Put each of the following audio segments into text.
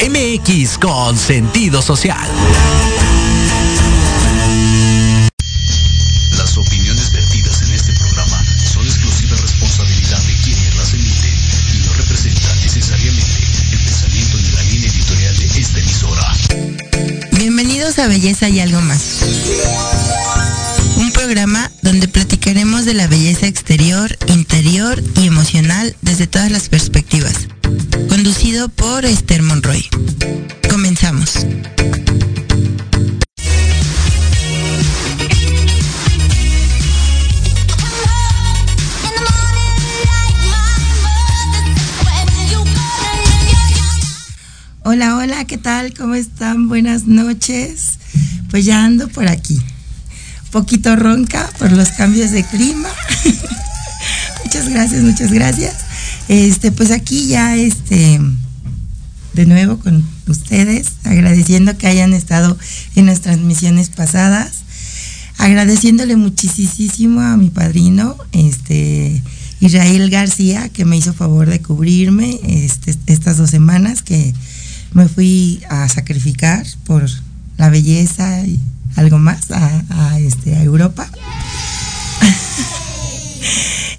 MX con sentido social. Las opiniones vertidas en este programa son exclusiva responsabilidad de quienes las emiten y no representan necesariamente el pensamiento ni la línea editorial de esta emisora. Bienvenidos a Belleza y algo más. Un programa donde platicaremos de la belleza exterior, interior y emocional desde todas las perspectivas conducido por Hola, hola, ¿qué tal? ¿Cómo están? Buenas noches. Pues ya ando por aquí. Poquito ronca por los cambios de clima. muchas gracias, muchas gracias. Este, pues aquí ya, este, de nuevo con ustedes, agradeciendo que hayan estado en las transmisiones pasadas, agradeciéndole muchísimo a mi padrino, este, Israel García, que me hizo favor de cubrirme este, estas dos semanas que me fui a sacrificar por la belleza y algo más a, este, a Europa.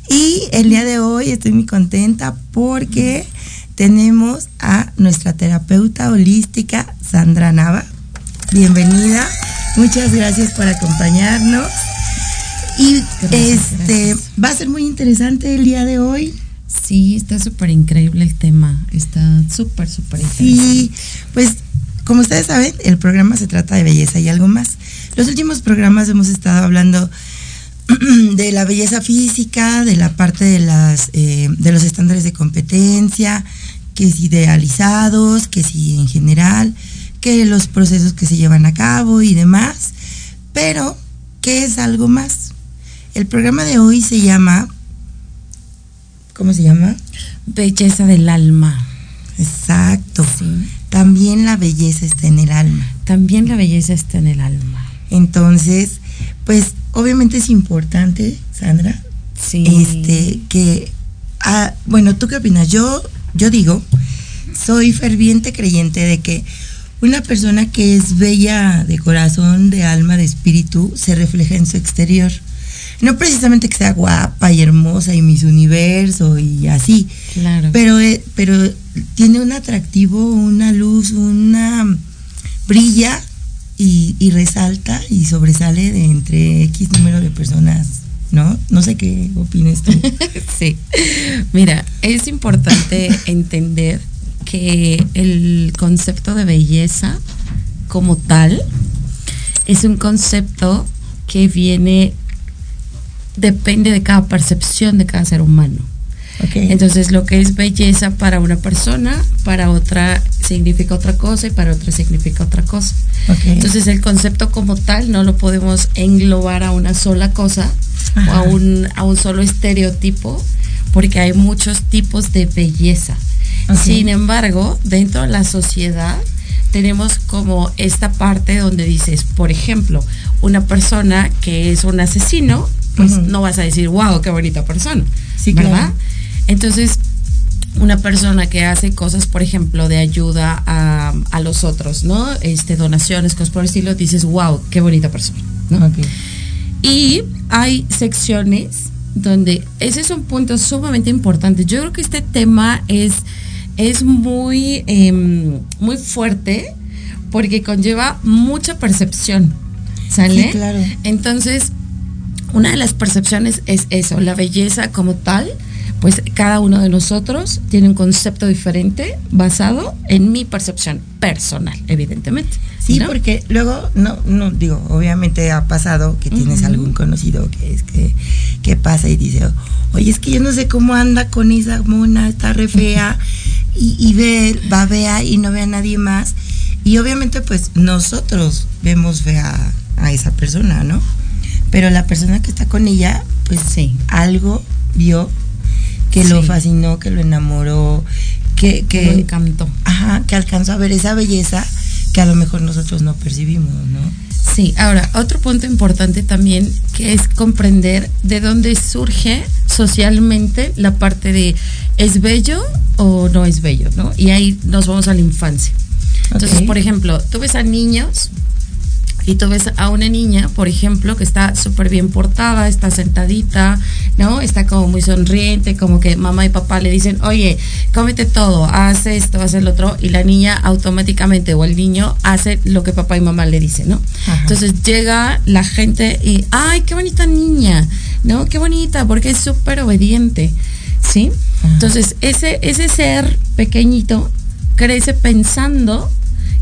Y el día de hoy estoy muy contenta porque tenemos a nuestra terapeuta holística, Sandra Nava. Bienvenida. Muchas gracias por acompañarnos. Y este va a ser muy interesante el día de hoy. Sí, está súper increíble el tema. Está súper, súper interesante. Sí, pues como ustedes saben, el programa se trata de belleza y algo más. Los últimos programas hemos estado hablando de la belleza física, de la parte de, las, eh, de los estándares de competencia, que es idealizados, que sí en general, que los procesos que se llevan a cabo y demás. Pero, ¿qué es algo más? El programa de hoy se llama, ¿cómo se llama? Belleza del alma. Exacto. También la belleza está en el alma. También la belleza está en el alma. Entonces, pues obviamente es importante, Sandra, sí. este, que, ah, bueno, ¿tú qué opinas? Yo, yo digo, soy ferviente creyente de que una persona que es bella de corazón, de alma, de espíritu, se refleja en su exterior. No precisamente que sea guapa y hermosa y mis universo y así. Claro. Pero, eh, pero tiene un atractivo, una luz, una brilla y, resalta y sobresale de entre X número de personas, ¿no? No sé qué opinas tú. sí. Mira, es importante entender que el concepto de belleza como tal es un concepto que viene, depende de cada percepción de cada ser humano. Entonces lo que es belleza para una persona, para otra significa otra cosa y para otra significa otra cosa. Entonces el concepto como tal no lo podemos englobar a una sola cosa o a un, a un solo estereotipo porque hay muchos tipos de belleza. Sin embargo, dentro de la sociedad tenemos como esta parte donde dices, por ejemplo, una persona que es un asesino, pues no vas a decir, wow, qué bonita persona, sí, ¿verdad? Entonces, una persona que hace cosas, por ejemplo, de ayuda a, los otros, ¿no? Este, donaciones, cosas por el estilo, dices, wow, qué bonita persona, ¿no? Y hay secciones donde ese es un punto sumamente importante. Yo creo que este tema es, es muy, em, muy fuerte porque conlleva mucha percepción, ¿sale? claro. Entonces, una de las percepciones es eso, la belleza como tal, pues cada uno de nosotros tiene un concepto diferente basado en mi percepción personal, evidentemente. Sí, porque luego, no, no digo, obviamente ha pasado que tienes algún conocido que es que, que pasa y dice, oye, es que yo no sé cómo anda con esa mona, está re fea, y, y ve, va vea y no ve a nadie más. Y obviamente pues nosotros vemos fea a esa persona, ¿no? Pero la persona que está con ella, pues sí, algo vio que lo fascinó, que lo enamoró, que, que encantó. Ajá, que alcanzó a ver esa belleza que a lo mejor nosotros no percibimos, ¿no? Sí, ahora, otro punto importante también que es comprender de dónde surge socialmente la parte de ¿es bello o no es bello? ¿no? Y ahí nos vamos a la infancia. Entonces, por ejemplo, tú ves a niños y tú ves a una niña, por ejemplo, que está súper bien portada, está sentadita, ¿no? Está como muy sonriente, como que mamá y papá le dicen, oye, cómete todo, haz esto, haz el otro, y la niña automáticamente o el niño hace lo que papá y mamá le dicen, ¿no? Ajá. Entonces llega la gente y, ay, qué bonita niña, ¿no? Qué bonita, porque es súper obediente, ¿sí? Ajá. Entonces, ese, ese ser pequeñito crece pensando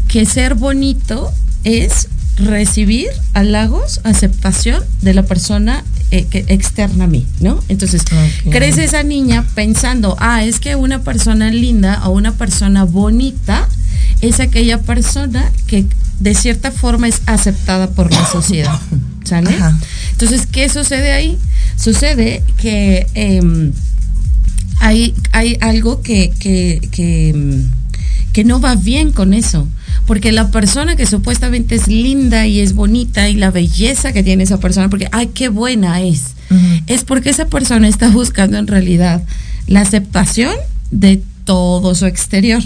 que ser bonito es recibir halagos, aceptación de la persona eh, que externa a mí, ¿no? Entonces, crece esa niña pensando, ah, es que una persona linda o una persona bonita es aquella persona que de cierta forma es aceptada por la sociedad, ¿sale? Ajá. Entonces, ¿qué sucede ahí? Sucede que em, hay, hay algo que, que, que, que no va bien con eso. Porque la persona que supuestamente es linda y es bonita y la belleza que tiene esa persona, porque, ay, qué buena es, es porque esa persona está buscando en realidad la aceptación de todo su exterior.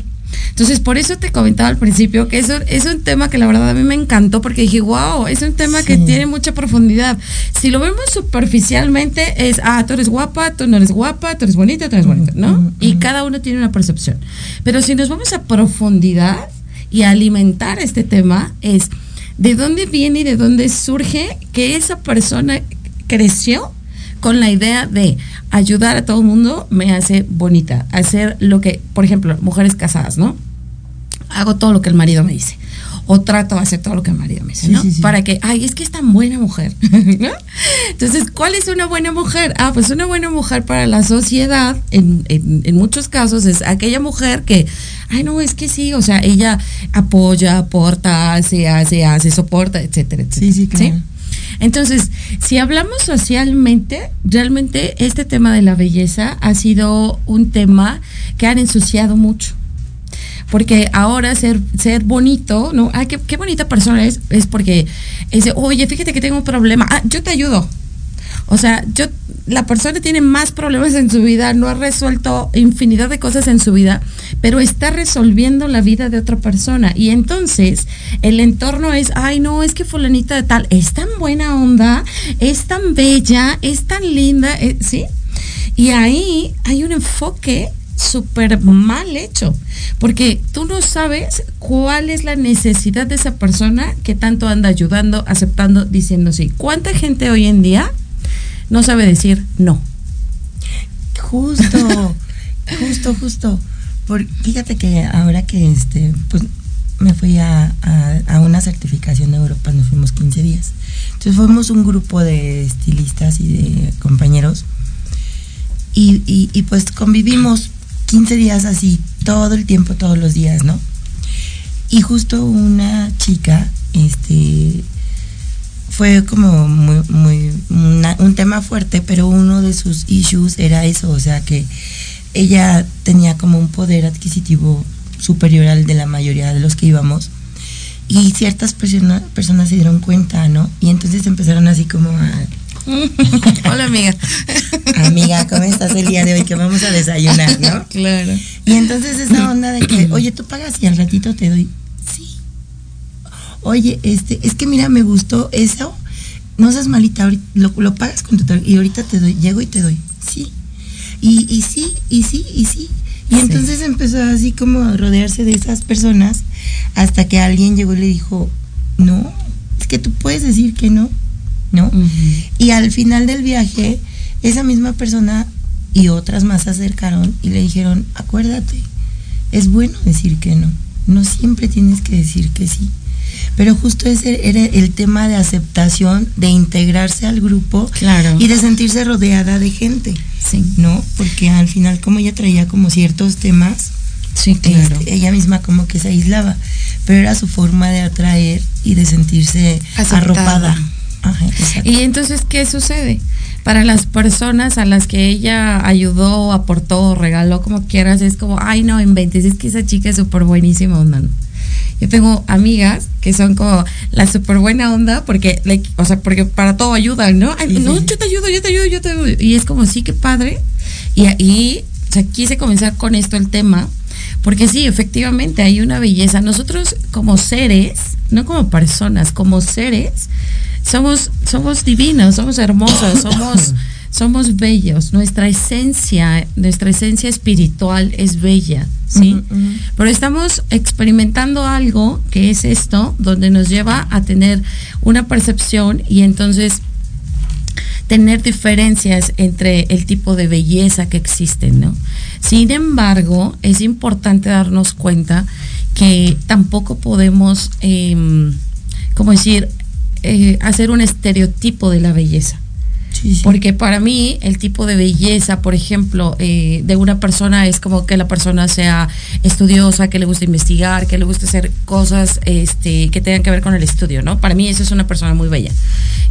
Entonces, por eso te comentaba al principio que eso es un tema que la verdad a mí me encantó porque dije, wow, es un tema que tiene mucha profundidad. Si lo vemos superficialmente es, ah, tú eres guapa, tú no eres guapa, tú eres bonita, tú eres bonita, ¿no? Y cada uno tiene una percepción. Pero si nos vamos a profundidad y alimentar este tema es de dónde viene y de dónde surge que esa persona creció con la idea de ayudar a todo el mundo me hace bonita, hacer lo que, por ejemplo, mujeres casadas, ¿no? Hago todo lo que el marido me dice. O trato de hacer todo lo que el marido me dice, Sí, ¿no? sí, sí. Para que, ay, es que es tan buena mujer, ¿no? Entonces, ¿cuál es una buena mujer? Ah, pues una buena mujer para la sociedad, en, en, en muchos casos, es aquella mujer que, ay, no, es que sí, o sea, ella apoya, aporta, hace, hace, hace, soporta, etcétera, etcétera. Sí, sí, claro. Entonces, si hablamos socialmente, realmente este tema de la belleza ha sido un tema que han ensuciado mucho. Porque ahora ser, ser bonito, ¿no? Ay, qué, bonita persona es, es porque oye, fíjate que tengo un problema. Ah, yo te ayudo. O sea, yo, la persona tiene más problemas en su vida, no ha resuelto infinidad de cosas en su vida, pero está resolviendo la vida de otra persona. Y entonces el entorno es, ay, no, es que fulanita de tal, es tan buena onda, es tan bella, es tan linda, eh, ¿sí? Y ahí hay un enfoque súper mal hecho, porque tú no sabes cuál es la necesidad de esa persona que tanto anda ayudando, aceptando, diciendo sí. ¿Cuánta gente hoy en día no sabe decir no? Justo, justo, justo. Por, fíjate que ahora que este, pues me fui a, a- a una certificación en Europa, nos fuimos 15 días. Entonces fuimos un grupo de estilistas y de compañeros y, y- y, pues convivimos 15 días así, todo el tiempo, todos los días, ¿no? Y justo una chica, este, fue como muy, muy un tema fuerte, pero uno de sus issues era eso, o sea que ella tenía como un poder adquisitivo superior al de la mayoría de los que íbamos y ciertas persona- personas se dieron cuenta, ¿no? Y entonces empezaron así como a, Hola amiga. amiga, ¿cómo estás el día de hoy? Que vamos a desayunar, ¿no? Claro. Y entonces esa onda de que, oye, tú pagas y al ratito te doy. Sí. Oye, este, es que mira, me gustó eso. No seas malita, lo, lo pagas con tu y ahorita te doy, llego y te doy. Sí. Y, y sí, y sí, y sí. Y Sí. entonces empezó así como a rodearse de esas personas hasta que alguien llegó y le dijo, no, es que tú puedes decir que no, ¿no? Y al final del viaje, esa misma persona y otras más se acercaron y le dijeron, acuérdate, es bueno decir que no, no siempre tienes que decir que sí. Pero justo ese era el tema de aceptación, de integrarse al grupo Claro. y de sentirse rodeada de gente, Sí. ¿no? Porque al final como ella traía como ciertos temas, Sí, claro. este, ella misma como que se aislaba, pero era su forma de atraer y de sentirse Aceptada. arropada. Ajá. Y entonces, ¿qué sucede? Para las personas a las que ella ayudó, aportó, regaló, como quieras, es como, ay, no inventes, es que esa chica es súper buenísima, onda, ¿no? Yo tengo amigas que son como la súper buena onda porque, o sea, porque para todo ayudan, ¿no? no, yo te ayudo, yo te ayudo, yo te ayudo. Y es como, sí, qué padre. Y, ahí, o sea, quise comenzar con esto el tema, porque sí, efectivamente hay una belleza. Nosotros como seres, no como personas, como seres, somos, somos divinos, somos hermosos, somos somos bellos, nuestra esencia, nuestra esencia espiritual es bella, ¿sí? Pero estamos experimentando algo que es esto, donde nos lleva a tener una percepción y entonces tener diferencias entre el tipo de belleza que existen, ¿no? Sin embargo, es importante darnos cuenta que tampoco podemos, eh, ¿cómo decir?, eh, hacer un estereotipo de la belleza. Porque para mí el tipo de belleza, por ejemplo, eh, de una persona es como que la persona sea estudiosa, que le guste investigar, que le guste hacer cosas este, que tengan que ver con el estudio, ¿no? Para mí eso es una persona muy bella.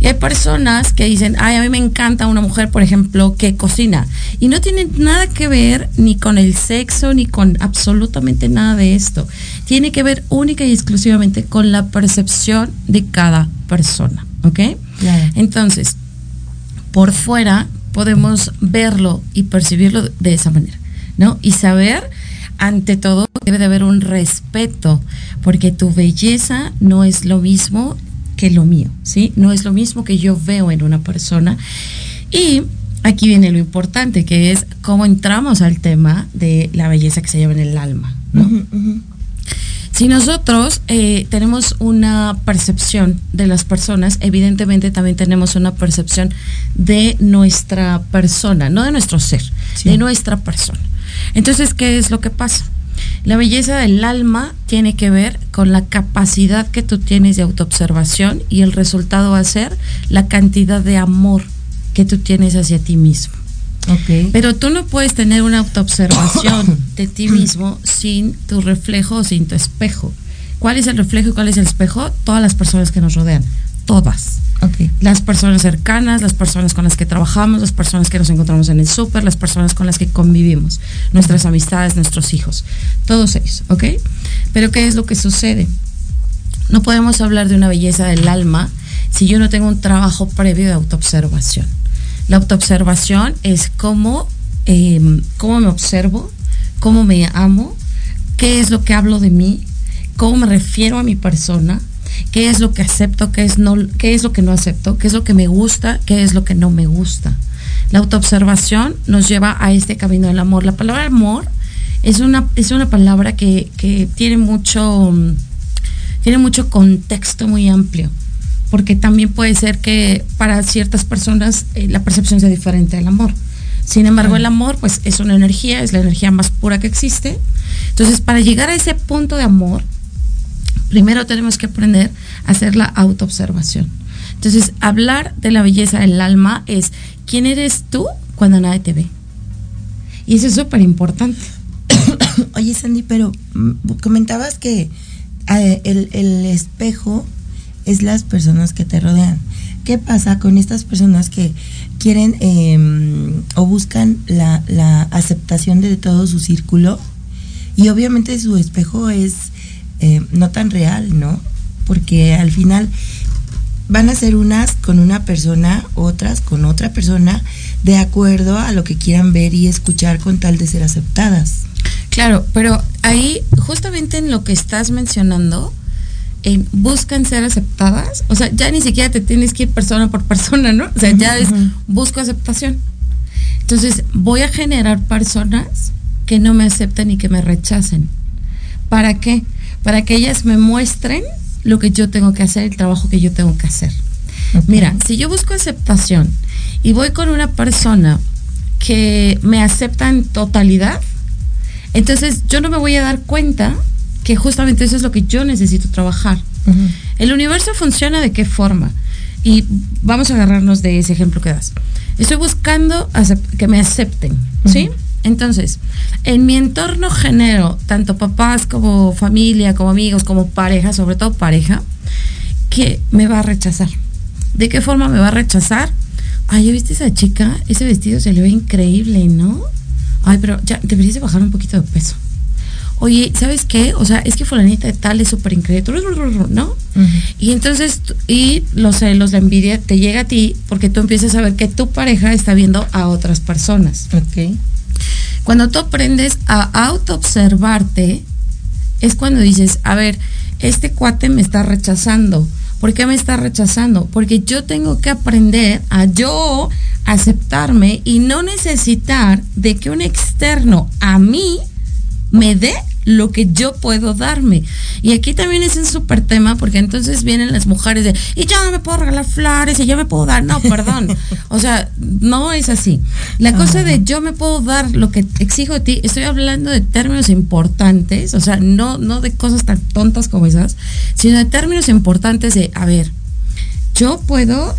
Y hay personas que dicen, ay, a mí me encanta una mujer, por ejemplo, que cocina. Y no tiene nada que ver ni con el sexo, ni con absolutamente nada de esto. Tiene que ver única y exclusivamente con la percepción de cada persona, ¿ok? Entonces, por fuera podemos verlo y percibirlo de esa manera, ¿no? Y saber, ante todo, debe de haber un respeto, porque tu belleza no es lo mismo que lo mío, ¿sí? No es lo mismo que yo veo en una persona. Y aquí viene lo importante, que es cómo entramos al tema de la belleza que se lleva en el alma, ¿no? Si nosotros eh, tenemos una percepción de las personas, evidentemente también tenemos una percepción de nuestra persona, no de nuestro ser, de nuestra persona. Entonces, ¿qué es lo que pasa? La belleza del alma tiene que ver con la capacidad que tú tienes de autoobservación y el resultado va a ser la cantidad de amor que tú tienes hacia ti mismo. Pero tú no puedes tener una autoobservación de ti mismo sin tu reflejo o sin tu espejo. ¿Cuál es el reflejo y cuál es el espejo? Todas las personas que nos rodean. Todas. Las personas cercanas, las personas con las que trabajamos, las personas que nos encontramos en el súper, las personas con las que convivimos, nuestras amistades, nuestros hijos, todos ellos, ¿ok? Pero ¿qué es lo que sucede? No podemos hablar de una belleza del alma si yo no tengo un trabajo previo de autoobservación. La autoobservación es cómo, em, cómo me observo, cómo me amo, qué es lo que hablo de mí, cómo me refiero a mi persona, qué es lo que acepto, qué es, no, qué es lo que no acepto, qué es lo que me gusta, qué es lo que no me gusta. La autoobservación nos lleva a este camino del amor. La palabra amor es una, es una palabra que, que tiene mucho, tiene mucho contexto muy amplio porque también puede ser que para ciertas personas eh, la percepción sea diferente del amor. Sin embargo, el amor, pues, es una energía, es la energía más pura que existe. Entonces, para llegar a ese punto de amor, primero tenemos que aprender a hacer la autoobservación. Entonces, hablar de la belleza del alma es quién eres tú cuando nadie te ve. Y eso es súper importante. Oye, Sandy, pero mm, comentabas que eh, el, el espejo es las personas que te rodean. ¿Qué pasa con estas personas que quieren em, o buscan la, aceptación de todo su círculo? Y obviamente su espejo es eh, no tan real, ¿no? Porque al final van a ser unas con una persona, otras con otra persona, de acuerdo a lo que quieran ver y escuchar con tal de ser aceptadas. Claro, pero ahí justamente en lo que estás mencionando, buscan ser aceptadas, o sea, ya ni siquiera te tienes que ir persona por persona, ¿no? O sea, ya es, busco aceptación. Entonces, voy a generar personas que no me acepten y que me rechacen. ¿Para qué? Para que ellas me muestren lo que yo tengo que hacer, el trabajo que yo tengo que hacer. Mira, si yo busco aceptación y voy con una persona que me acepta en totalidad, entonces yo no me voy a dar cuenta que justamente eso es lo que yo necesito trabajar. El universo funciona de qué forma. Y vamos a agarrarnos de ese ejemplo que das. Estoy buscando que me acepten, ¿sí? Entonces, en mi entorno genero tanto papás como familia, como amigos, como pareja, sobre todo pareja, que me va a rechazar. ¿De qué forma me va a rechazar? Ay, ¿ya viste esa chica? Ese vestido se le ve increíble, ¿no? Ay, pero ya deberías de bajar un poquito de peso oye, ¿sabes qué? O sea, es que fulanita de tal es súper increíble, ¿no? Y entonces, y los celos, la envidia te llega a ti porque tú empiezas a ver que tu pareja está viendo a otras personas. Ok. Cuando tú aprendes a autoobservarte, es cuando dices, a ver, este cuate me está rechazando. ¿Por qué me está rechazando? Porque yo tengo que aprender a yo aceptarme y no necesitar de que un externo a mí me dé lo que yo puedo darme. Y aquí también es un súper tema porque entonces vienen las mujeres de, y ya me puedo regalar flores y yo me puedo dar. No, perdón. o sea, no es así. La cosa de yo me puedo dar lo que exijo de ti, estoy hablando de términos importantes, o sea, no, no de cosas tan tontas como esas, sino de términos importantes de, a ver, yo puedo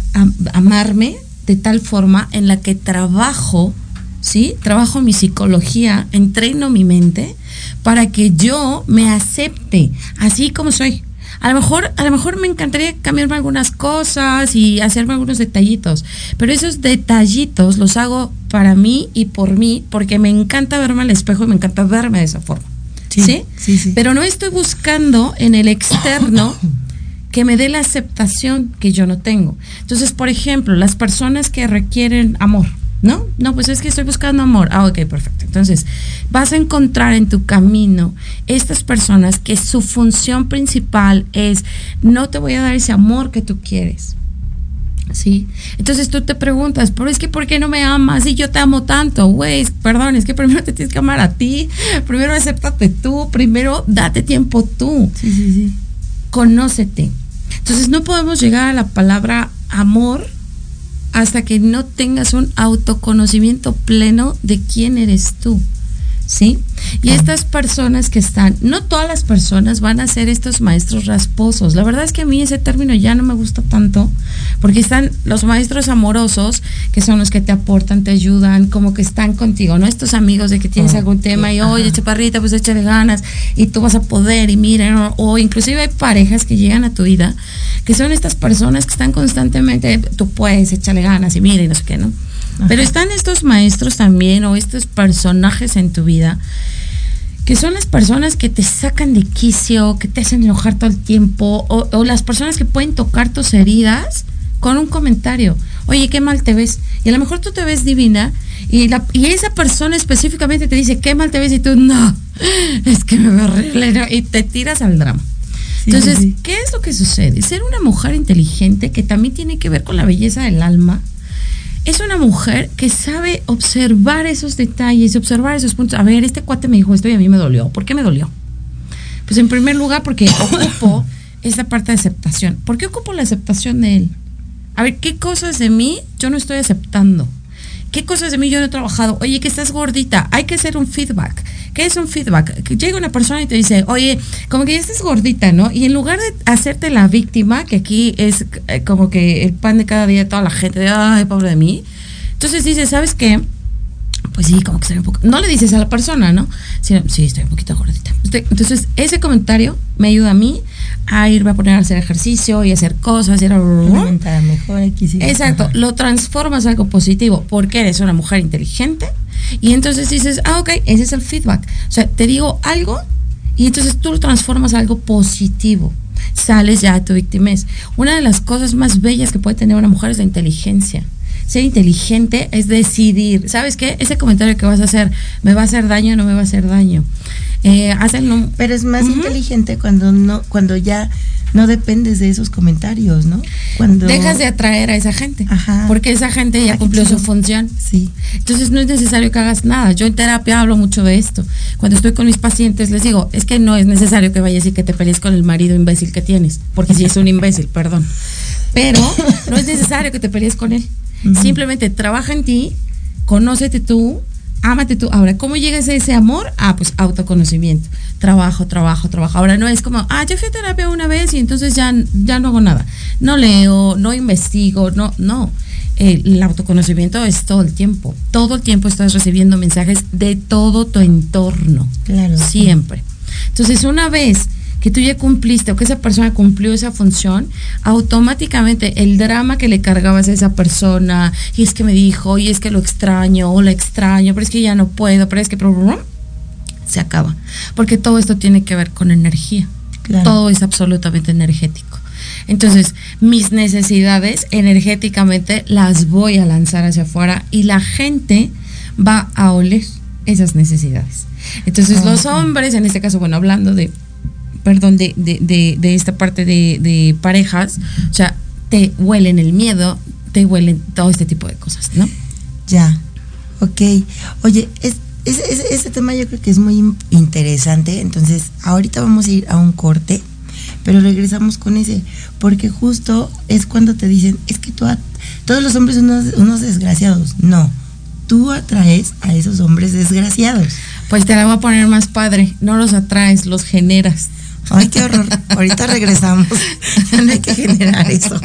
amarme de tal forma en la que trabajo, ¿sí? Trabajo mi psicología, entreno mi mente para que yo me acepte así como soy. A lo mejor, a lo mejor me encantaría cambiarme algunas cosas y hacerme algunos detallitos, pero esos detallitos los hago para mí y por mí, porque me encanta verme al espejo y me encanta verme de esa forma. ¿Sí? Sí, sí. Pero no estoy buscando en el externo que me dé la aceptación que yo no tengo. Entonces, por ejemplo, las personas que requieren amor, ¿no? No, pues es que estoy buscando amor. Ah, ok, perfecto. Entonces, vas a encontrar en tu camino estas personas que su función principal es, no te voy a dar ese amor que tú quieres. ¿Sí? Entonces tú te preguntas, pero es que ¿por qué no me amas y yo te amo tanto? Güey, perdón, es que primero te tienes que amar a ti, primero acéptate tú, primero date tiempo tú. Sí, sí, sí. Conócete. Entonces no podemos llegar a la palabra amor hasta que no tengas un autoconocimiento pleno de quién eres tú. ¿Sí? Y estas personas que están, no todas las personas van a ser estos maestros rasposos. La verdad es que a mí ese término ya no me gusta tanto, porque están los maestros amorosos, que son los que te aportan, te ayudan, como que están contigo, ¿no? Estos amigos de que tienes algún tema y, oye, chaparrita, pues échale ganas y tú vas a poder y miren, o, o inclusive hay parejas que llegan a tu vida que son estas personas que están constantemente, tú puedes, échale ganas y mira y no sé qué, ¿no? Pero están estos maestros también o estos personajes en tu vida que son las personas que te sacan de quicio, que te hacen enojar todo el tiempo, o, las personas que pueden tocar tus heridas con un comentario. Oye, qué mal te ves. Y a lo mejor tú te ves divina y, la, y esa persona específicamente te dice, qué mal te ves y tú, no, es que me veo horrible y te tiras al drama. Entonces, ¿qué es lo que sucede? Ser una mujer inteligente, que también tiene que ver con la belleza del alma, es una mujer que sabe observar esos detalles, observar esos puntos. A ver, este cuate me dijo esto y a mí me dolió. ¿Por qué me dolió? Pues en primer lugar porque ocupo esa parte de aceptación. ¿Por qué ocupo la aceptación de él? A ver, ¿qué cosas de mí yo no estoy aceptando? ¿Qué cosas de mí yo no he trabajado? Oye, que estás gordita. Hay que hacer un feedback. ¿Qué es un feedback? Llega una persona y te dice, oye, como que ya estás gordita, ¿no? Y en lugar de hacerte la víctima, que aquí es eh, como que el pan de cada día de toda la gente, de, ay, pobre de mí. Entonces dices, ¿sabes qué? Pues sí, como que estoy un poco. No le dices a la persona, ¿no? Sí, sí, estoy un poquito gordita. Entonces, ese comentario me ayuda a mí a irme a poner a hacer ejercicio y hacer cosas y mejor Exacto, lo transformas a algo positivo porque eres una mujer inteligente y entonces dices, ah, ok, ese es el feedback. O sea, te digo algo y entonces tú lo transformas a algo positivo. Sales ya a tu victimez. Una de las cosas más bellas que puede tener una mujer es la inteligencia ser inteligente es decidir, ¿sabes qué? Ese comentario que vas a hacer, ¿me va a hacer daño o no me va a hacer daño? Eh, Pero es más inteligente cuando no, cuando ya no dependes de esos comentarios, ¿no? Cuando dejas de atraer a esa gente, porque esa gente ya cumplió su función. Sí. Entonces no es necesario que hagas nada. Yo en terapia hablo mucho de esto. Cuando estoy con mis pacientes les digo, es que no es necesario que vayas y que te pelees con el marido imbécil que tienes, porque si es un imbécil, perdón. Pero no es necesario que te pelees con él. Simplemente trabaja en ti, conócete tú, ámate tú. Ahora, ¿cómo llegas a ese amor? Ah, pues autoconocimiento. Trabajo, trabajo, trabajo. Ahora no es como, ah, yo fui a terapia una vez y entonces ya, ya no hago nada. No leo, no investigo, no, no. El, autoconocimiento es todo el tiempo. Todo el tiempo estás recibiendo mensajes de todo tu entorno. Claro. Siempre. Entonces, una vez que tú ya cumpliste o que esa persona cumplió esa función, automáticamente el drama que le cargabas a esa persona, y es que me dijo, y es que lo extraño, o la extraño, pero es que ya no puedo, pero es que se acaba. Porque todo esto tiene que ver con energía. Claro. Todo es absolutamente energético. Entonces, mis necesidades energéticamente las voy a lanzar hacia afuera y la gente va a oler esas necesidades. Entonces, los Ajá. hombres, en este caso, bueno, hablando de, perdón, de, de, de- de esta parte de, de parejas, o sea, te huelen el miedo, te huelen todo este tipo de cosas, ¿no? Ya, ok. Oye, es, ese tema yo creo que es muy in- interesante. Entonces, ahorita vamos a ir a un corte, pero regresamos con ese, porque justo es cuando te dicen, es que tú, a- todos los hombres son unos, unos desgraciados. No, tú atraes a esos hombres desgraciados. Pues te la voy a poner más padre, no los atraes, los generas. Ay, qué horror. Ahorita regresamos. No hay que generar eso.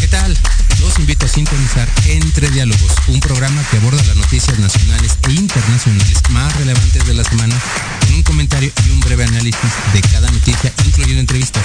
¿Qué tal? Los invito a sintonizar Entre Diálogos, un programa que aborda las noticias nacionales e internacionales más relevantes de la semana, con un comentario y un breve análisis de cada noticia, incluyendo entrevistas.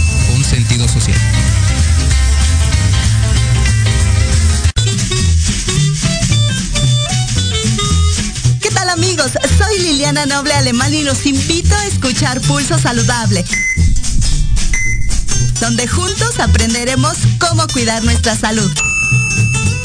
con sentido social. ¿Qué tal amigos? Soy Liliana Noble Alemán y los invito a escuchar Pulso Saludable, donde juntos aprenderemos cómo cuidar nuestra salud.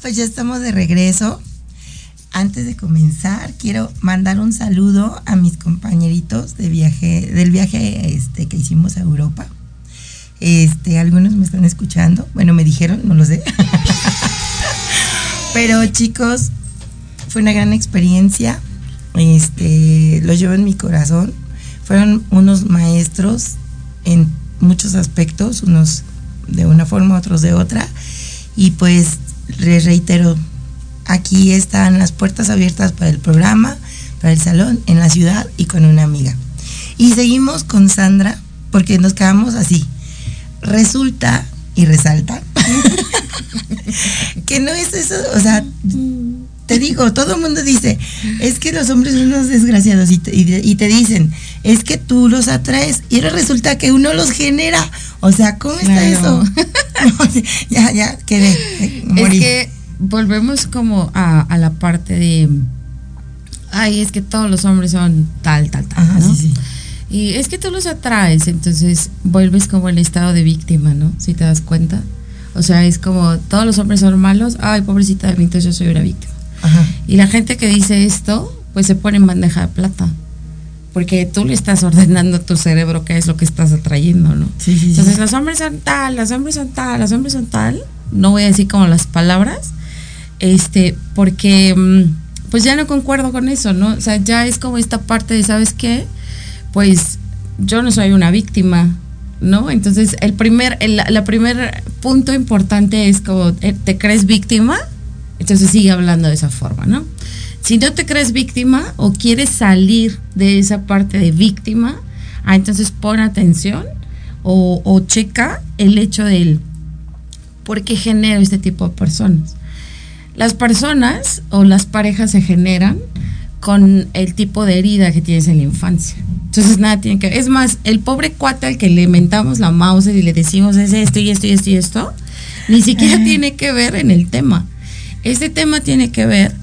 Pues ya estamos de regreso. Antes de comenzar, quiero mandar un saludo a mis compañeritos de viaje, del viaje este, que hicimos a Europa. Este, algunos me están escuchando. Bueno, me dijeron, no lo sé. Pero chicos, fue una gran experiencia. Este, lo llevo en mi corazón. Fueron unos maestros en muchos aspectos, unos de una forma, otros de otra. Y pues les reitero, aquí están las puertas abiertas para el programa, para el salón, en la ciudad y con una amiga. Y seguimos con Sandra, porque nos quedamos así. Resulta y resalta que no es eso, o sea, te digo, todo el mundo dice, es que los hombres son unos desgraciados y te, y te- dicen, es que tú los atraes y ahora resulta que uno los genera. O sea, ¿cómo está Claro. eso? ya, ya, quedé. eh, morí. Es que volvemos como a, a la parte de, ay, es que todos los hombres son tal, tal, tal, Ajá, ¿no? sí, sí. Y es que tú los atraes, entonces vuelves como el estado de víctima, ¿no? Si te das cuenta. O sea, es como todos los hombres son malos, ay, pobrecita de mí, entonces yo soy una víctima. Ajá. Y la gente que dice esto, pues se pone en bandeja de plata. Porque tú le estás ordenando a tu cerebro qué es lo que estás atrayendo, ¿no? Sí, sí, sí. Entonces, los hombres son tal, los hombres son tal, los hombres son tal. No voy a decir como las palabras, este, porque mm, pues ya no concuerdo con eso, ¿no? O sea, ya es como esta parte de, ¿sabes qué? Pues yo no soy una víctima, ¿no? Entonces, el primer, el la primer punto importante es como, eh, ¿te crees víctima? Entonces sigue hablando de esa forma, ¿no? Si no te crees víctima o quieres salir de esa parte de víctima, ah, entonces pon atención o, o checa el hecho del por qué genero este tipo de personas. Las personas o las parejas se generan con el tipo de herida que tienes en la infancia. Entonces nada tiene que Es más, el pobre cuate al que le mentamos la mouse y le decimos es esto y esto y esto y esto, ni siquiera tiene que ver en el tema. Este tema tiene que ver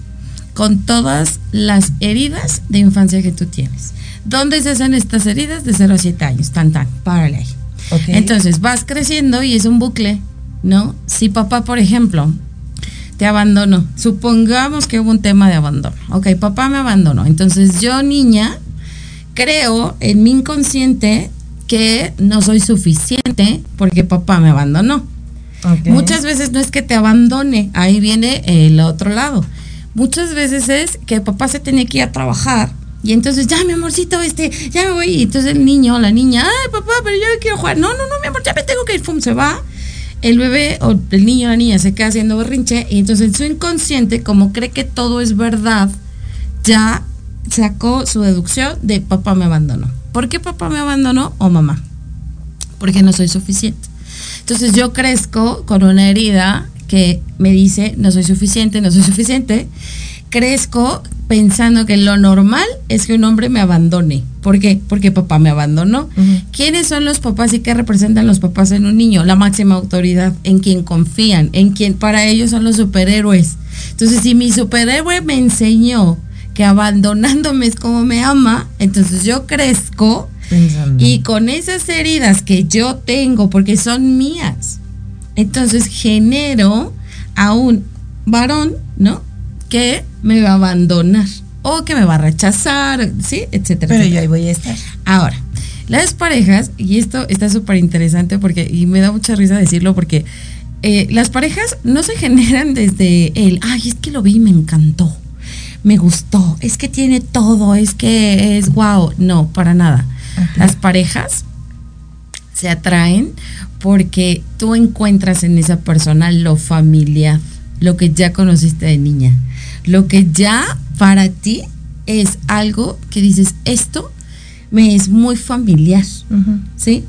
con todas las heridas de infancia que tú tienes. ¿Dónde se hacen estas heridas? De 0 a 7 años, tan tan, párale ahí. Ok. Entonces vas creciendo y es un bucle, ¿no? Si papá, por ejemplo, te abandonó, supongamos que hubo un tema de abandono. Ok, papá me abandonó. Entonces yo, niña, creo en mi inconsciente que no soy suficiente porque papá me abandonó. Ok. Muchas veces no es que te abandone, ahí viene el otro lado. Muchas veces es que papá se tenía que ir a trabajar y entonces, ya mi amorcito, este, ya me voy. Y entonces el niño la niña, ay papá, pero yo quiero jugar. No, no, no, mi amor, ya me tengo que ir, pum, se va. El bebé o el niño o la niña se queda haciendo berrinche y entonces en su inconsciente, como cree que todo es verdad, ya sacó su deducción de papá me abandonó. ¿Por qué papá me abandonó o mamá? Porque no soy suficiente. Entonces yo crezco con una herida que me dice no soy suficiente, no soy suficiente. Crezco pensando que lo normal es que un hombre me abandone. ¿Por qué? Porque papá me abandonó. ¿Quiénes son los papás y qué representan los papás en un niño? La máxima autoridad, en quien confían, en quien para ellos son los superhéroes. Entonces, si mi superhéroe me enseñó que abandonándome es como me ama, entonces yo crezco Pensando. y con esas heridas que yo tengo, porque son mías, entonces genero a un varón, ¿no? Que me va a abandonar o que me va a rechazar, ¿sí? Etcétera. Pero yo ahí voy a estar. Ahora, las parejas, y esto está súper interesante porque, y me da mucha risa decirlo porque eh, las parejas no se generan desde el, ay, es que lo vi y me encantó, me gustó, es que tiene todo, es que es wow. No, para nada. Las parejas se atraen porque tú encuentras en esa persona lo familiar, lo que ya conociste de niña, lo que ya para ti es algo que dices, esto me es muy familiar, ¿sí?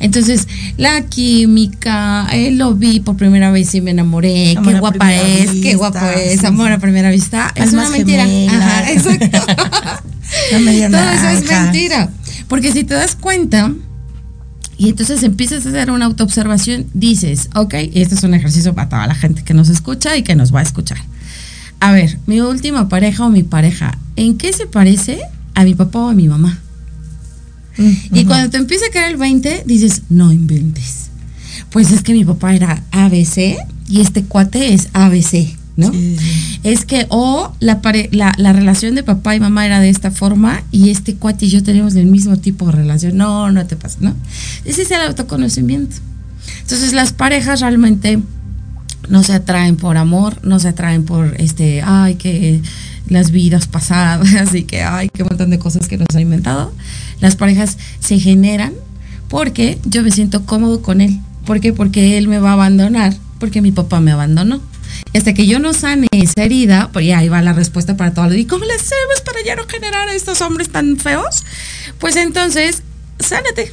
Entonces, la química, eh, lo vi por primera vez y me enamoré, Amor qué guapa es, qué vista, guapo es, sí, amor sí. a primera vista, es Almas una mentira. Ajá, exacto. Todo eso es mentira. Porque si te das cuenta, y entonces empiezas a hacer una autoobservación, dices, ok, y este es un ejercicio para toda la gente que nos escucha y que nos va a escuchar. A ver, mi última pareja o mi pareja, ¿en qué se parece a mi papá o a mi mamá? Y cuando te empieza a caer el 20, dices, no inventes. Pues es que mi papá era ABC y este cuate es ABC, ¿no? Sí, sí. Es que, o la, pare- la, la relación de papá y mamá era de esta forma y este cuate y yo tenemos el mismo tipo de relación. No, no te pasa, ¿no? Ese es el autoconocimiento. Entonces las parejas realmente no se atraen por amor, no se atraen por este, ay, que las vidas pasadas y que, ay, qué montón de cosas que nos ha inventado. Las parejas se generan porque yo me siento cómodo con él. ¿Por qué? Porque él me va a abandonar, porque mi papá me abandonó. Hasta que yo no sane esa herida, pues ya ahí va la respuesta para todo. ¿Y cómo le hacemos para ya no generar a estos hombres tan feos? Pues entonces, sánate.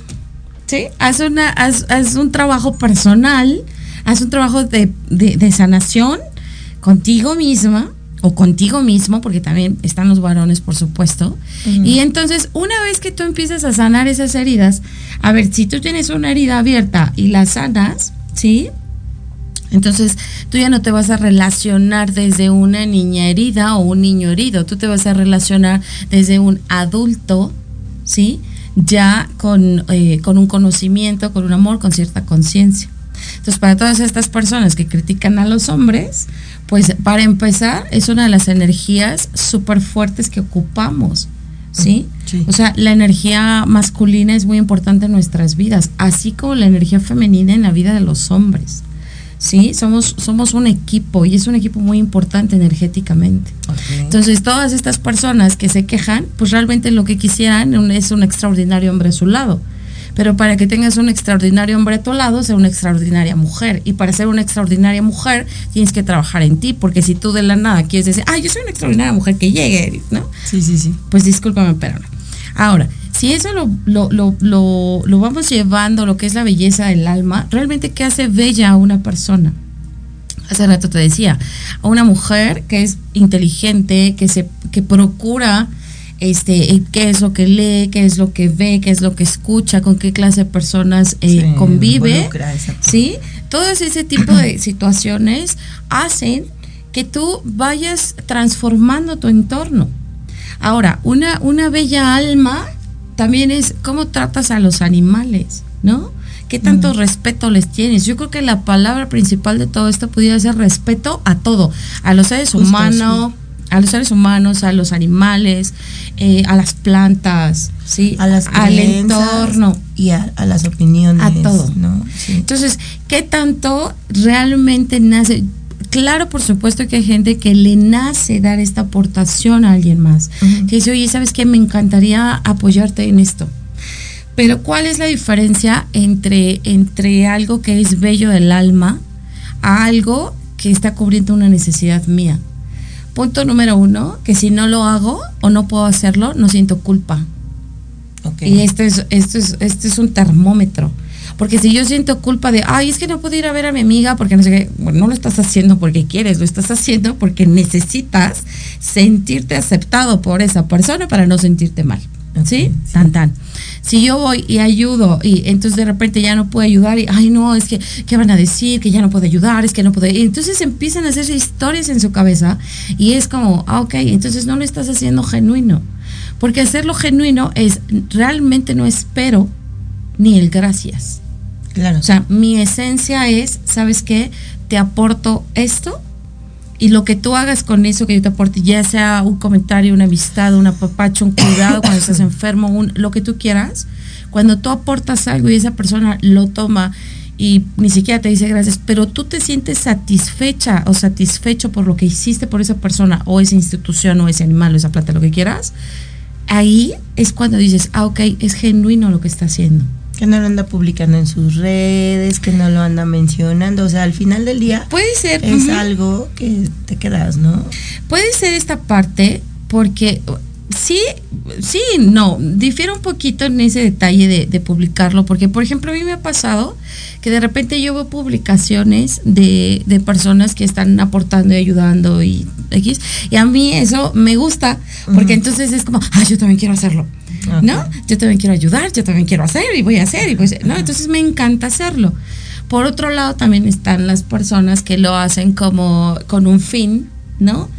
¿sí? Haz, una, haz, haz un trabajo personal, haz un trabajo de, de- de sanación contigo misma o contigo mismo, porque también están los varones, por supuesto. Y entonces, una vez que tú empiezas a sanar esas heridas, a ver, si tú tienes una herida abierta y la sanas, ¿sí? Entonces, tú ya no te vas a relacionar desde una niña herida o un niño herido, tú te vas a relacionar desde un adulto, ¿sí? Ya con, eh, con un conocimiento, con un amor, con cierta conciencia. Entonces, para todas estas personas que critican a los hombres, Pues para empezar, es una de las energías súper fuertes que ocupamos. ¿Sí? Sí. O sea, la energía masculina es muy importante en nuestras vidas, así como la energía femenina en la vida de los hombres. ¿Sí? Somos, somos un equipo y es un equipo muy importante energéticamente. Entonces, todas estas personas que se quejan, pues realmente lo que quisieran es un extraordinario hombre a su lado. Pero para que tengas un extraordinario hombre a tu lado, sea una extraordinaria mujer. Y para ser una extraordinaria mujer, tienes que trabajar en ti. Porque si tú de la nada quieres decir, ay, yo soy una extraordinaria mujer que llegue, ¿no? Sí, sí, sí. Pues discúlpame, pero no. Ahora, si eso lo, lo, lo, lo, vamos llevando, lo que es la belleza del alma, realmente, ¿qué hace bella a una persona? Hace rato te decía, a una mujer que es inteligente, que se, que procura este, qué es lo que lee, qué es lo que ve, qué es lo que escucha, con qué clase de personas eh, Sí, convive. ¿sí? Todos ese tipo de situaciones hacen que tú vayas transformando tu entorno. Ahora, una, una bella alma también es cómo tratas a los animales, ¿no? ¿Qué tanto respeto les tienes? Yo creo que la palabra principal de todo esto pudiera ser respeto a todo, a los seres humanos, a los seres humanos, a los animales, eh, a las plantas, ¿sí? A las al entorno. y a, a las opiniones. A todo. ¿no? Sí. Entonces, ¿qué tanto realmente nace? Claro, por supuesto que hay gente que le nace dar esta aportación a alguien más. Que dice, oye, ¿sabes qué? Me encantaría apoyarte en esto. Pero ¿cuál es la diferencia entre, entre algo que es bello del alma a algo que está cubriendo una necesidad mía? Punto número uno, que si no lo hago o no puedo hacerlo, no siento culpa. Y esto es, esto es, este es un termómetro. Porque si yo siento culpa de, ay, es que no puedo ir a ver a mi amiga porque no sé qué, bueno, no lo estás haciendo porque quieres, lo estás haciendo porque necesitas sentirte aceptado por esa persona para no sentirte mal. ¿Sí? sí. Tan, tan. Si yo voy y ayudo y entonces de repente ya no puedo ayudar y, ay, no, es que, ¿qué van a decir? Que ya no puedo ayudar, es que no puedo. Y entonces empiezan a hacerse historias en su cabeza y es como, ah, ok, entonces no lo estás haciendo genuino. Porque hacerlo genuino es realmente no espero ni el gracias. Claro. O sea, mi esencia es, ¿sabes qué? Te aporto esto y lo que tú hagas con eso que yo te aporte, ya sea un comentario, una amistad, un apapacho, un cuidado cuando estás enfermo, un, lo que tú quieras, cuando tú aportas algo y esa persona lo toma y ni siquiera te dice gracias, pero tú te sientes satisfecha o satisfecho por lo que hiciste por esa persona o esa institución o ese animal o esa plata, lo que quieras, ahí es cuando dices, ah, ok, es genuino lo que está haciendo. Que no lo anda publicando en sus redes, que no lo anda mencionando. O sea, al final del día Puede ser. es algo que te quedas, ¿no? Puede ser esta parte porque sí, sí, no, difiere un poquito en ese detalle de, de publicarlo, porque por ejemplo a mí me ha pasado que de repente yo veo publicaciones de, de personas que están aportando y ayudando y X, y a mí eso me gusta, porque entonces es como, ah, yo también quiero hacerlo. ¿No? Ok. Yo también quiero ayudar, yo también quiero hacer y voy a hacer y pues, ¿no? Entonces me encanta hacerlo. Por otro lado, también están las personas que lo hacen como con un fin, ¿no?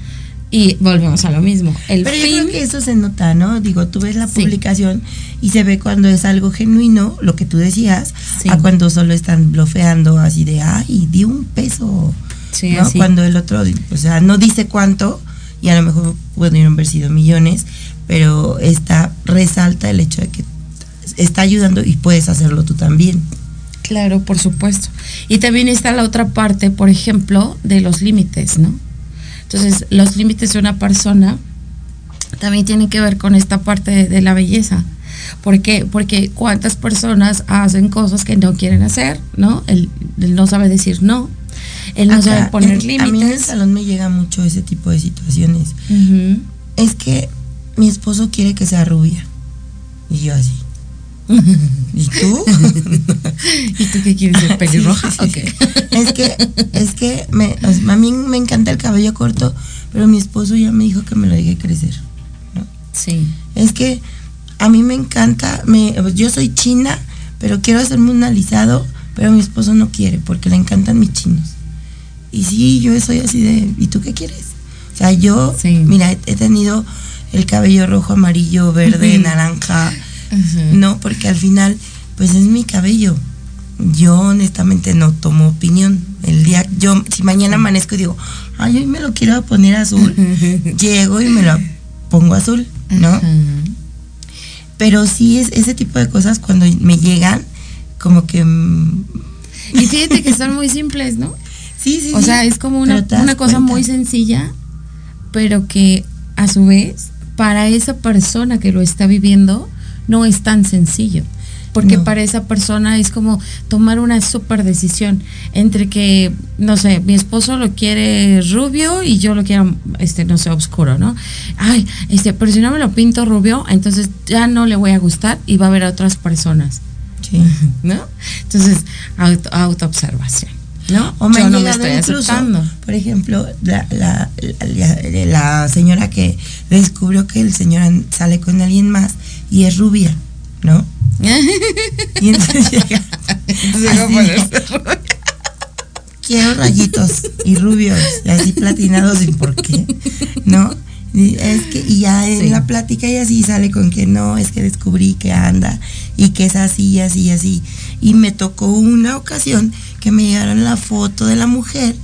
Y volvemos a lo mismo. El Pero yo fin. creo que eso se nota, ¿no? Digo, tú ves la Sí. publicación y se ve cuando es algo genuino, lo que tú decías, Sí. a cuando solo están blofeando así de, ay, di un peso, Sí, ¿no? Cuando el otro, o sea, no dice cuánto y a lo mejor pudieron haber sido millones, pero esta resalta el hecho de que está ayudando y puedes hacerlo tú también. Claro, por supuesto. Y también está la otra parte, por ejemplo, de los límites, ¿no? Entonces, los límites de una persona también tienen que ver con esta parte de, de la belleza. ¿Por qué? Porque cuántas personas hacen cosas que no quieren hacer, ¿no? Él, él no sabe decir no, él no Acá, sabe poner en- A mí en el límites. salón me llega mucho ese tipo de situaciones. Es que mi esposo quiere que sea rubia. Y yo así. ¿Y tú? ¿Y tú qué quieres ser pelirroja? Sí, sí. Es que, es que me, a mí me encanta el cabello corto, pero mi esposo ya me dijo que me lo deje crecer. ¿no? Sí. Es que a mí me encanta, me, yo soy china, pero quiero hacerme un alisado, pero mi esposo no quiere porque le encantan mis chinos. Y sí, yo soy así de, ¿y tú qué quieres? O sea, yo, Sí. mira, he tenido el cabello rojo, amarillo, verde, naranja, no, porque al final, pues es mi cabello. Yo honestamente no tomo opinión, El día, yo, si mañana amanezco y digo, ay, hoy me lo quiero poner azul, llego y me lo pongo azul, ¿no? Pero sí es ese tipo de cosas cuando me llegan, como que mm, Y fíjate que son muy simples, ¿no? sí, sí. O sea, es como una, una cosa cuenta. muy sencilla, pero que a su vez, para esa persona que lo está viviendo, no es tan sencillo. Porque No. para esa persona es como tomar una super decisión entre que, no sé, mi esposo lo quiere rubio y yo lo quiero, este, no sé, oscuro, ¿no? Ay, este, pero si no me lo pinto rubio, entonces ya no le voy a gustar y va a ver a otras personas, Sí. ¿no? Entonces, auto, autoobservación, ¿no? O me yo no me estoy incluso, aceptando. por ejemplo, la, la, la- la señora que descubrió que el señor sale con alguien más y es rubia, ¿no? Y entonces llega, así, quiero rayitos y rubios, y así platinados y por qué, ¿no? Y es que, y ya en Sí. la plática y así sale con que no, es que descubrí que anda y que es así, y así, y así. Y me tocó una ocasión que me llegaron la foto de la mujer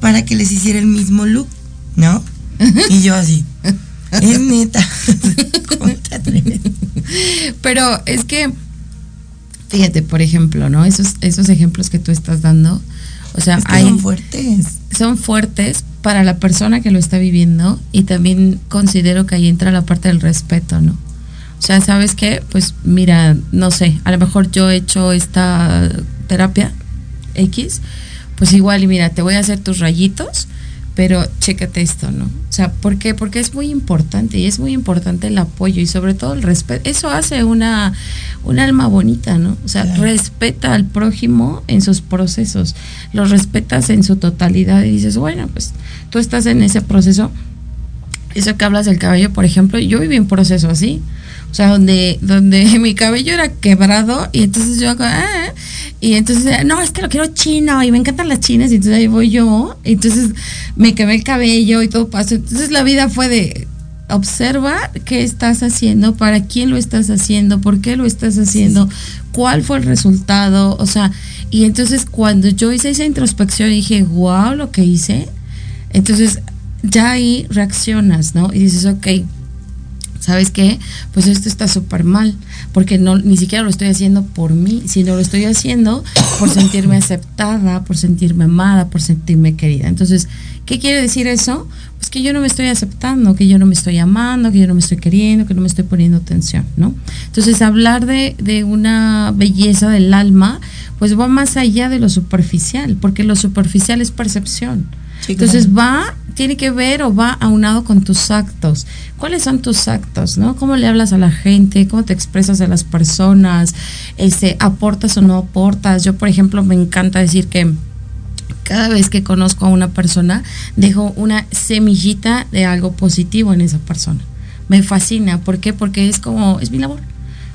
para que les hiciera el mismo look, ¿no? Y yo así, es neta. Pero es que, fíjate, por ejemplo, ¿no? Esos, esos ejemplos que tú estás dando, o sea, Es que hay, son fuertes. son fuertes para la persona que lo está viviendo y también considero que ahí entra la parte del respeto, ¿no? O sea, ¿sabes qué? Pues mira, no sé, a lo mejor yo he hecho esta terapia X, pues igual y mira, te voy a hacer tus rayitos, pero chécate esto, ¿no? O sea, ¿por qué? Porque es muy importante y es muy importante el apoyo y sobre todo el respeto. Eso hace una, un alma bonita, ¿no? O sea, Claro. respeta al prójimo en sus procesos, lo respetas en su totalidad y dices, bueno, pues tú estás en ese proceso. Eso que hablas del cabello, por ejemplo, yo viví un proceso así. O sea, donde, donde mi cabello era quebrado y entonces yo, ah, y entonces, no, es que lo quiero chino y me encantan las chinas y entonces ahí voy yo. Y entonces me quemé el cabello y todo pasó. Entonces la vida fue de, observa qué estás haciendo, para quién lo estás haciendo, por qué lo estás haciendo, cuál fue el resultado. O sea, y entonces cuando yo hice esa introspección dije, wow, lo que hice. Entonces ya ahí reaccionas, ¿no? Y dices, ok, ¿sabes qué? Pues esto está súper mal, porque no ni siquiera lo estoy haciendo por mí, sino lo estoy haciendo por sentirme aceptada, por sentirme amada, por sentirme querida. Entonces, ¿qué quiere decir eso? Pues que yo no me estoy aceptando, que yo no me estoy amando, que yo no me estoy queriendo, que no me estoy poniendo atención, ¿no? Entonces, hablar de, de una belleza del alma, pues va más allá de lo superficial, porque lo superficial es percepción. Entonces va, tiene que ver o va aunado con tus actos. ¿Cuáles son tus actos, no? ¿Cómo le hablas a la gente? ¿Cómo te expresas a las personas? Este, ¿Aportas o no aportas? Yo, por ejemplo, me encanta decir que cada vez que conozco a una persona, dejo una semillita de algo positivo en esa persona. Me fascina. ¿Por qué? Porque es como, es mi labor.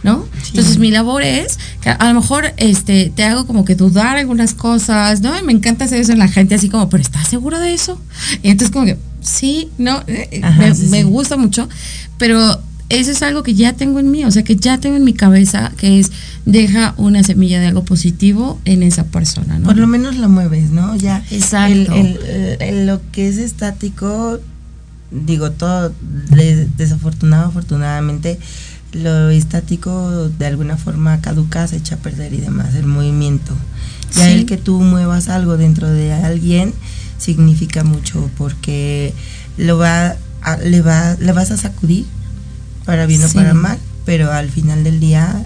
¿No? Sí. Entonces mi labor es que a lo mejor este te hago como que dudar algunas cosas, ¿no? Y me encanta hacer eso en la gente así como, pero ¿estás seguro de eso? Y entonces como que sí, no, Eh, Ajá, me, sí, me sí. gusta mucho, pero eso es algo que ya tengo en mí, o sea, que ya tengo en mi cabeza, que es deja una semilla de algo positivo en esa persona, ¿no? Por lo menos la mueves, ¿no? Ya. Exacto. el- el- el- el- lo que es estático, digo, todo, de- desafortunado, afortunadamente, lo estático de alguna forma caduca, se echa a perder y demás, el movimiento. Ya Sí. el que tú muevas algo dentro de alguien significa mucho porque lo va a- le va le vas a sacudir para bien o para mal, pero al final del día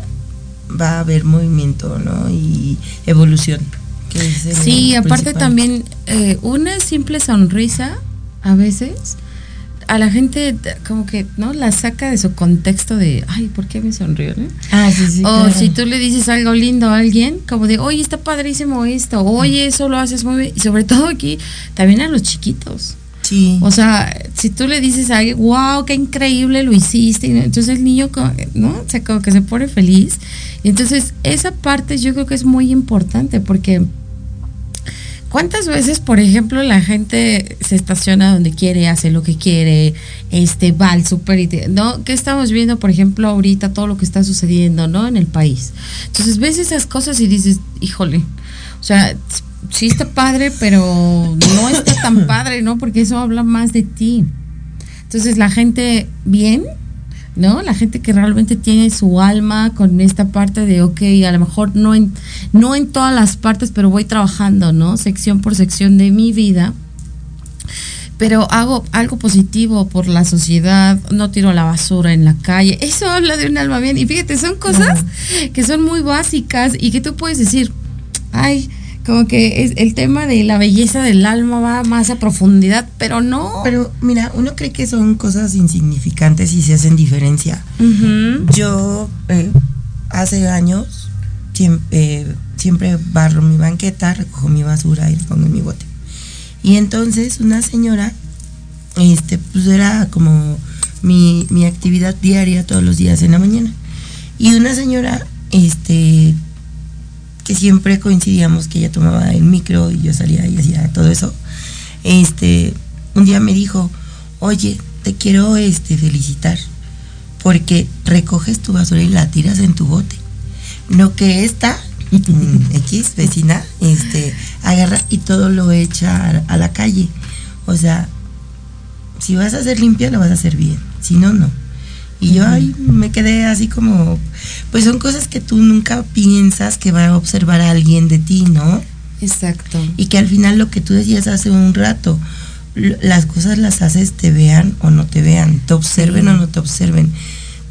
va a haber movimiento, ¿no? Y evolución. que es el Sí, aparte principal. también eh, una simple sonrisa a veces a la gente como que no la saca de su contexto de ay ¿por qué me sonrió? no? Ah, sí, sí. o claro. si tú le dices algo lindo a alguien como de oye está padrísimo esto oye eso lo haces muy bien y sobre todo aquí también a los chiquitos Sí. o sea, si tú le dices a alguien, wow, qué increíble lo hiciste, y entonces el niño, ¿no? O sea, como que se pone feliz. Y entonces, esa parte yo creo que es muy importante porque ¿cuántas veces, por ejemplo, la gente se estaciona donde quiere, hace lo que quiere, este, va al súper y te- ¿no? ¿Qué estamos viendo, por ejemplo, ahorita, todo lo que está sucediendo, ¿no? En el país. Entonces, ves esas cosas y dices, híjole, o sea, sí está padre, pero no está tan padre, ¿no? Porque eso habla más de ti. Entonces la gente bien, ¿no? La gente que realmente tiene su alma con esta parte de, ok, a lo mejor no en, no en todas las partes, pero voy trabajando, ¿no? Sección por sección de mi vida. Pero hago algo positivo por la sociedad, no tiro la basura en la calle. Eso habla de un alma bien. Y fíjate, son cosas que son muy básicas y que tú puedes decir, ay, como que es el tema de la belleza del alma va más a profundidad, pero no. Pero mira, uno cree que son cosas insignificantes y se hacen diferencia. Yo eh, hace años siempre, siempre barro mi banqueta, recojo mi basura y la pongo en mi bote. Y entonces una señora, este, pues era como mi, mi actividad diaria todos los días en la mañana. Y una señora, este, que siempre coincidíamos que ella tomaba el micro y yo salía y hacía todo eso. Este, un día me dijo, oye, te quiero este felicitar porque recoges tu basura y la tiras en tu bote. No que esta X vecina este agarra y todo lo echa a, a la calle. O sea, si vas a hacer limpia lo vas a hacer bien, si no no. Y yo ahí me quedé así como, pues son cosas que tú nunca piensas que va a observar a alguien de ti, ¿no? Exacto. Y que al final lo que tú decías hace un rato, las cosas las haces te vean o no te vean, te observen Sí. o no te observen,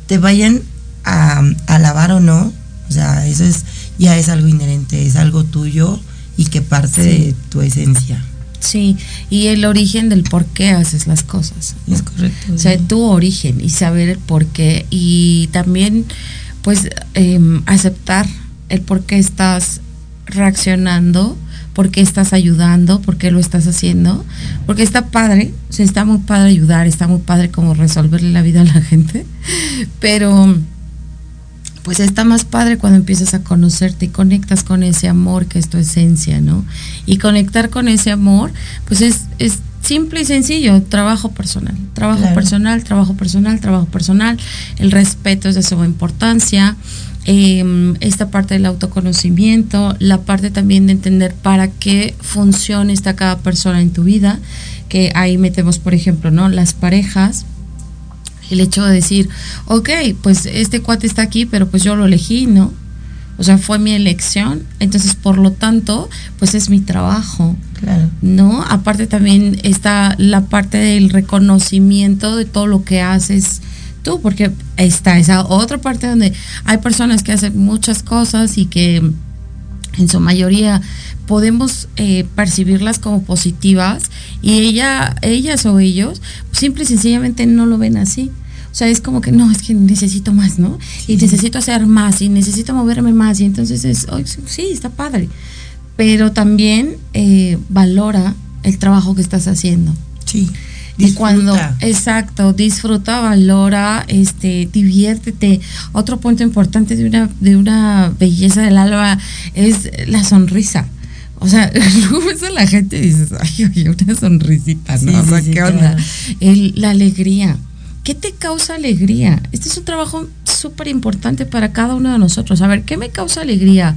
te vayan a, a alabar o no, o sea, eso es ya es algo inherente, es algo tuyo y que parte Sí. de tu esencia. Sí, y el origen del por qué haces las cosas. ¿no? Es correcto. O sea, tu origen y saber el por qué y también pues em, aceptar el por qué estás reaccionando, por qué estás ayudando, por qué lo estás haciendo, porque está padre, o sea, está muy padre ayudar, está muy padre como resolverle la vida a la gente, pero pues está más padre cuando empiezas a conocerte y conectas con ese amor que es tu esencia, ¿no? Y conectar con ese amor, pues es, es simple y sencillo, trabajo personal, trabajo Claro. personal, trabajo personal, trabajo personal, el respeto es de suma importancia, eh, esta parte del autoconocimiento, la parte también de entender para qué función está cada persona en tu vida, que ahí metemos, por ejemplo, ¿no? Las parejas, el hecho de decir, ok, pues este cuate está aquí, pero pues yo lo elegí, ¿no? O sea, fue mi elección, entonces por lo tanto, pues es mi trabajo, Claro. ¿no? Aparte también está la parte del reconocimiento de todo lo que haces tú, porque está esa otra parte donde hay personas que hacen muchas cosas y que en su mayoría podemos eh, percibirlas como positivas y ella, ellas o ellos simple y sencillamente no lo ven así. O sea, es como que no, es que necesito más, ¿no? Y necesito hacer más y necesito moverme más y entonces es, "Ay, sí, está padre. Pero también eh, valora el trabajo que estás haciendo. Sí. Y cuando, exacto, disfruta, valora, este, diviértete. Otro punto importante de una, de una belleza del alma es la sonrisa. O sea, luego ves a la gente y dices, ay, oye, una sonrisita, ¿no? Sí, o sea, sí, sí, ¿qué onda? claro. El- la alegría. ¿Qué te causa alegría? Este es un trabajo súper importante para cada uno de nosotros. A ver, ¿qué me causa alegría?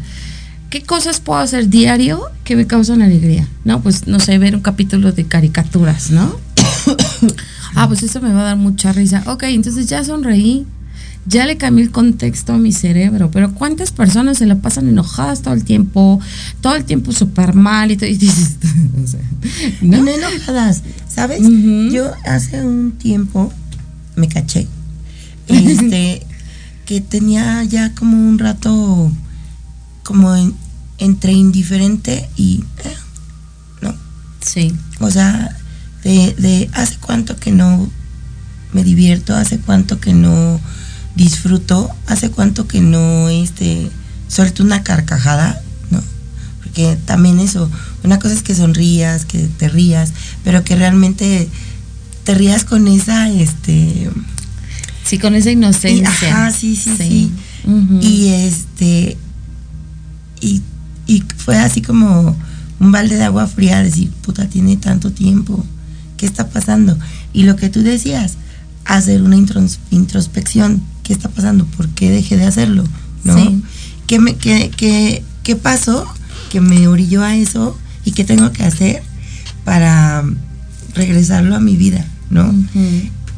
¿Qué cosas puedo hacer diario que me causan alegría? No, pues no sé, ver un capítulo de caricaturas, ¿no? ah, pues eso me va a dar mucha risa. Ok, entonces ya sonreí. Ya le cambié el contexto a mi cerebro, pero ¿cuántas personas se la pasan enojadas todo el tiempo? Todo el tiempo súper mal y, todo, y dices, o sea, Y ¿no? no enojadas, ¿sabes? Yo hace un tiempo me caché. Este, que tenía ya como un rato como en- entre indiferente y eh, no. Sí, O sea, de, de hace cuánto que no me divierto, hace cuánto que no disfruto, hace cuánto que no este suelto una carcajada, ¿no? Porque también eso, una cosa es que sonrías, que te rías, pero que realmente te rías con esa este sí, con esa inocencia. y- ajá, sí, sí, sí. Y este y, y fue así como un balde de agua fría decir, puta, tiene tanto tiempo, ¿qué está pasando? Y lo que tú decías, hacer una intros- introspección, ¿qué está pasando? ¿Por qué dejé de hacerlo? ¿No? Sí. ¿Qué, me, qué, qué, qué pasó que me orilló a eso? y qué tengo que hacer para regresarlo a mi vida, ¿no?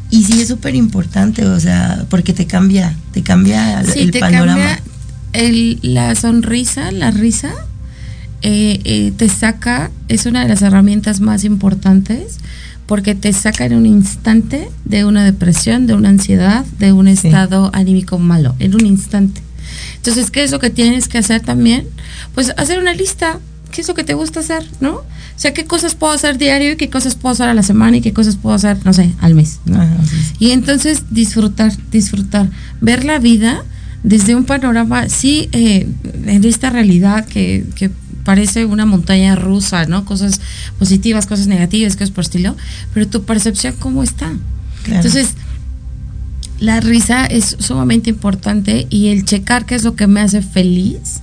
Y sí es súper importante, o sea, porque te cambia, te cambia Sí, el te panorama. cambia el- la sonrisa, la risa, eh, eh, te saca, es una de las herramientas más importantes porque te saca en un instante de una depresión, de una ansiedad, de un Sí. estado anímico malo, en un instante. Entonces, ¿qué es lo que tienes que hacer también? Pues hacer una lista. ¿Qué es lo que te gusta hacer, no? O sea, ¿qué cosas puedo hacer diario y qué cosas puedo hacer a la semana y qué cosas puedo hacer, no sé, al mes, ¿no? Ajá, sí, sí. Y entonces disfrutar, disfrutar, ver la vida desde un panorama, sí, eh, en esta realidad que, que parece una montaña rusa, ¿no? Cosas positivas, cosas negativas, cosas por estilo, pero tu percepción, ¿cómo está? Claro. Entonces, la risa es sumamente importante y el checar qué es lo que me hace feliz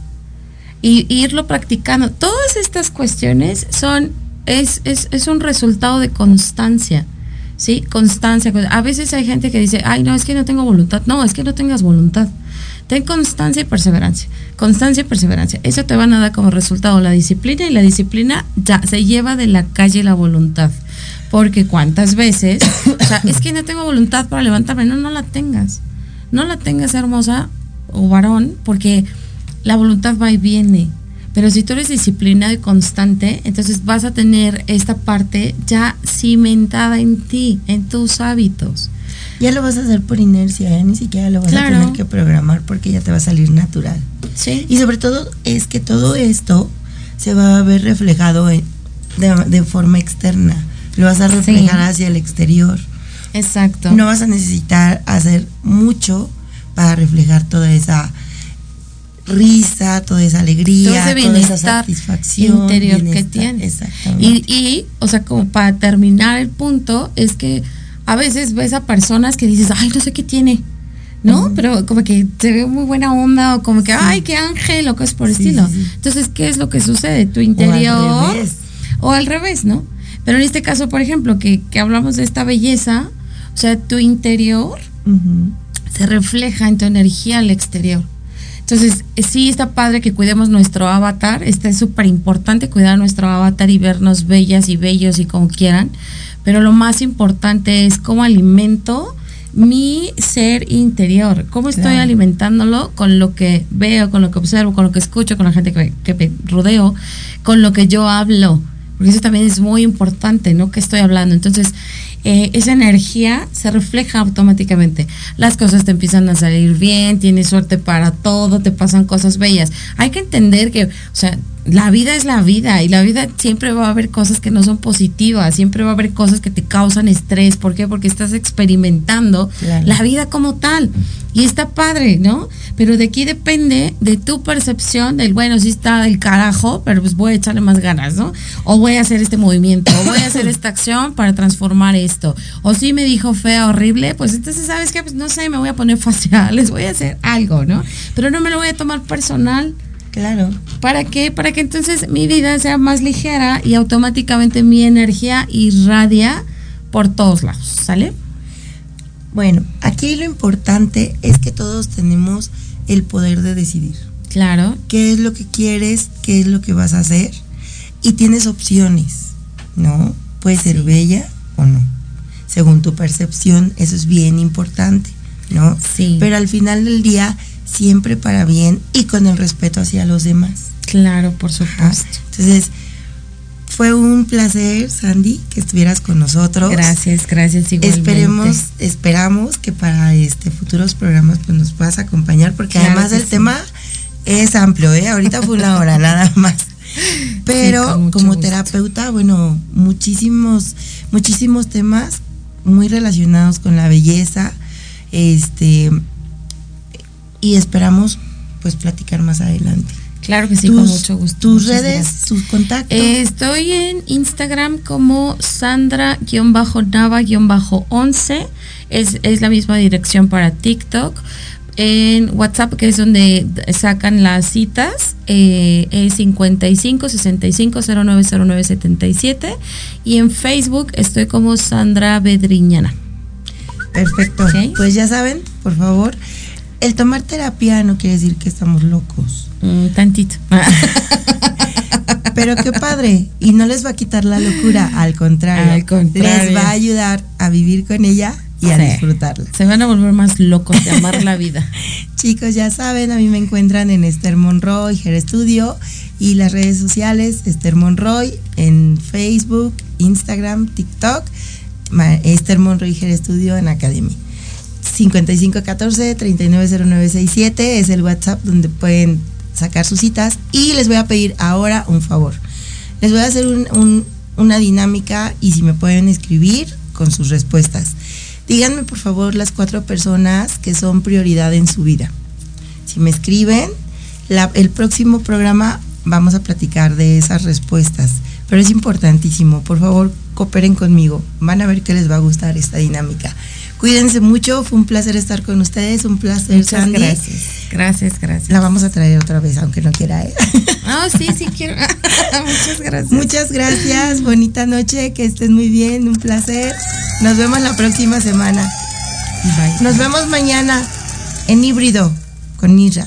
y, irlo practicando. Todas estas cuestiones son, es, es, es un resultado de constancia. ¿Sí? Constancia. A veces hay gente que dice, ay, no, es que no tengo voluntad. No, es que no tengas voluntad. Ten constancia y perseverancia. Constancia y perseverancia. Eso te van a dar como resultado la disciplina y la disciplina ya se lleva de la calle la voluntad. Porque cuántas veces, o sea, es que no tengo voluntad para levantarme. No, no la tengas. No la tengas hermosa o varón, porque la voluntad va y viene. Pero si tú eres disciplinado y constante, entonces vas a tener esta parte ya cimentada en ti, en tus hábitos. Ya lo vas a hacer por inercia, ya ni siquiera lo vas Claro. a tener que programar porque ya te va a salir natural. ¿Sí? Y sobre todo es que todo esto se va a ver reflejado en- de, de forma externa. Lo vas a reflejar hacia el exterior. Exacto. No vas a necesitar hacer mucho para reflejar toda esa risa, toda esa alegría, Todo ese toda esa satisfacción interior que bienestar. Exactamente. Y, y, o sea, como para terminar el punto, es que a veces ves a personas que dices, ay, no sé qué tiene, ¿no? Pero como que se ve muy buena onda o como que, ay, qué ángel o cosas por el Sí, estilo. sí. Entonces, ¿qué es lo que sucede? Tu O al interior. revés. o al revés, ¿no? Pero en este caso, por ejemplo, que, que hablamos de esta belleza, o sea, tu interior se refleja en tu energía al exterior. Entonces, sí está padre que cuidemos nuestro avatar, está es súper importante cuidar nuestro avatar y vernos bellas y bellos y como quieran, pero lo más importante es cómo alimento mi ser interior, cómo estoy Claro. alimentándolo con lo que veo, con lo que observo, con lo que escucho, con la gente que me, que me rodeo, con lo que yo hablo, porque eso también es muy importante, ¿no? Que estoy hablando. Entonces, eh, esa energía se refleja automáticamente. Las cosas te empiezan a salir bien, tienes suerte para todo, te pasan cosas bellas. Hay que entender que, o sea, la vida es la vida y la vida siempre va a haber cosas que no son positivas, siempre va a haber cosas que te causan estrés. ¿Por qué? Porque estás experimentando Claro. la vida como tal. Y está padre, ¿no? Pero de aquí depende de tu percepción del, bueno, sí está del carajo, pero pues voy a echarle más ganas, ¿no? O voy a hacer este movimiento, o voy a hacer esta acción para transformar esto. O si me dijo fea, horrible, pues entonces, ¿sabes qué? Pues no sé, me voy a poner faciales, voy a hacer algo, ¿no? Pero no me lo voy a tomar personal. Claro. ¿Para qué? Para que entonces mi vida sea más ligera y automáticamente mi energía irradia por todos lados, ¿sale? Bueno, aquí lo importante es que todos tenemos el poder de decidir Claro. qué es lo que quieres, qué es lo que vas a hacer y tienes opciones, ¿no? Puede ser bella o no, según tu percepción, eso es bien importante, ¿no? Sí. Pero al final del día, siempre para bien y con el respeto hacia los demás. Claro, por Ajá. supuesto. Entonces, fue un placer, Sandy, que estuvieras con nosotros. Gracias, gracias igualmente. Esperemos, esperamos que para este futuros programas pues nos puedas acompañar porque Claro además el sí. tema es amplio, ¿eh? Ahorita fue una hora nada más. Pero como gusto. terapeuta, bueno, muchísimos, muchísimos temas muy relacionados con la belleza, este, y esperamos pues platicar más adelante. Claro que sí, con mucho gusto. Tus redes, tus contactos. Eh, estoy en Instagram como Sandra-Nava-11. Es, es la misma dirección para TikTok. En WhatsApp, que es donde sacan las citas, eh, es 55 65 0909 77. Y en Facebook estoy como Sandra Bedriñana. Perfecto. Pues ya saben, por favor, el tomar terapia no quiere decir que estamos locos. Mm, tantito. Pero qué padre. Y no les va a quitar la locura, al contrario. Al contrario. Les va a ayudar a vivir con ella y a Sí. disfrutarla. Se van a volver más locos de amar la vida. Chicos, ya saben, a mí me encuentran en Esther Monroy, Hair Studio y las redes sociales Esther Monroy en Facebook, Instagram, TikTok, Esther Monroy Hair Studio en Academy. 5514-390967 es el WhatsApp donde pueden sacar sus citas y les voy a pedir ahora un favor. Les voy a hacer un- un- una dinámica y si me pueden escribir con sus respuestas. Díganme por favor las cuatro personas que son prioridad en su vida. Si me escriben, el próximo programa vamos a platicar de esas respuestas. Pero es importantísimo, por favor, cooperen conmigo. Van a ver que les va a gustar esta dinámica. Cuídense mucho, fue un placer estar con ustedes, un placer, Muchas Sandy. gracias. Gracias, gracias. La vamos a traer otra vez, aunque no quiera. ¿eh? Ah, sí, sí quiero. Muchas gracias. Muchas gracias, bonita noche, que estén muy bien, un placer. Nos vemos la próxima semana. Bye. Nos vemos mañana en híbrido con Nisra.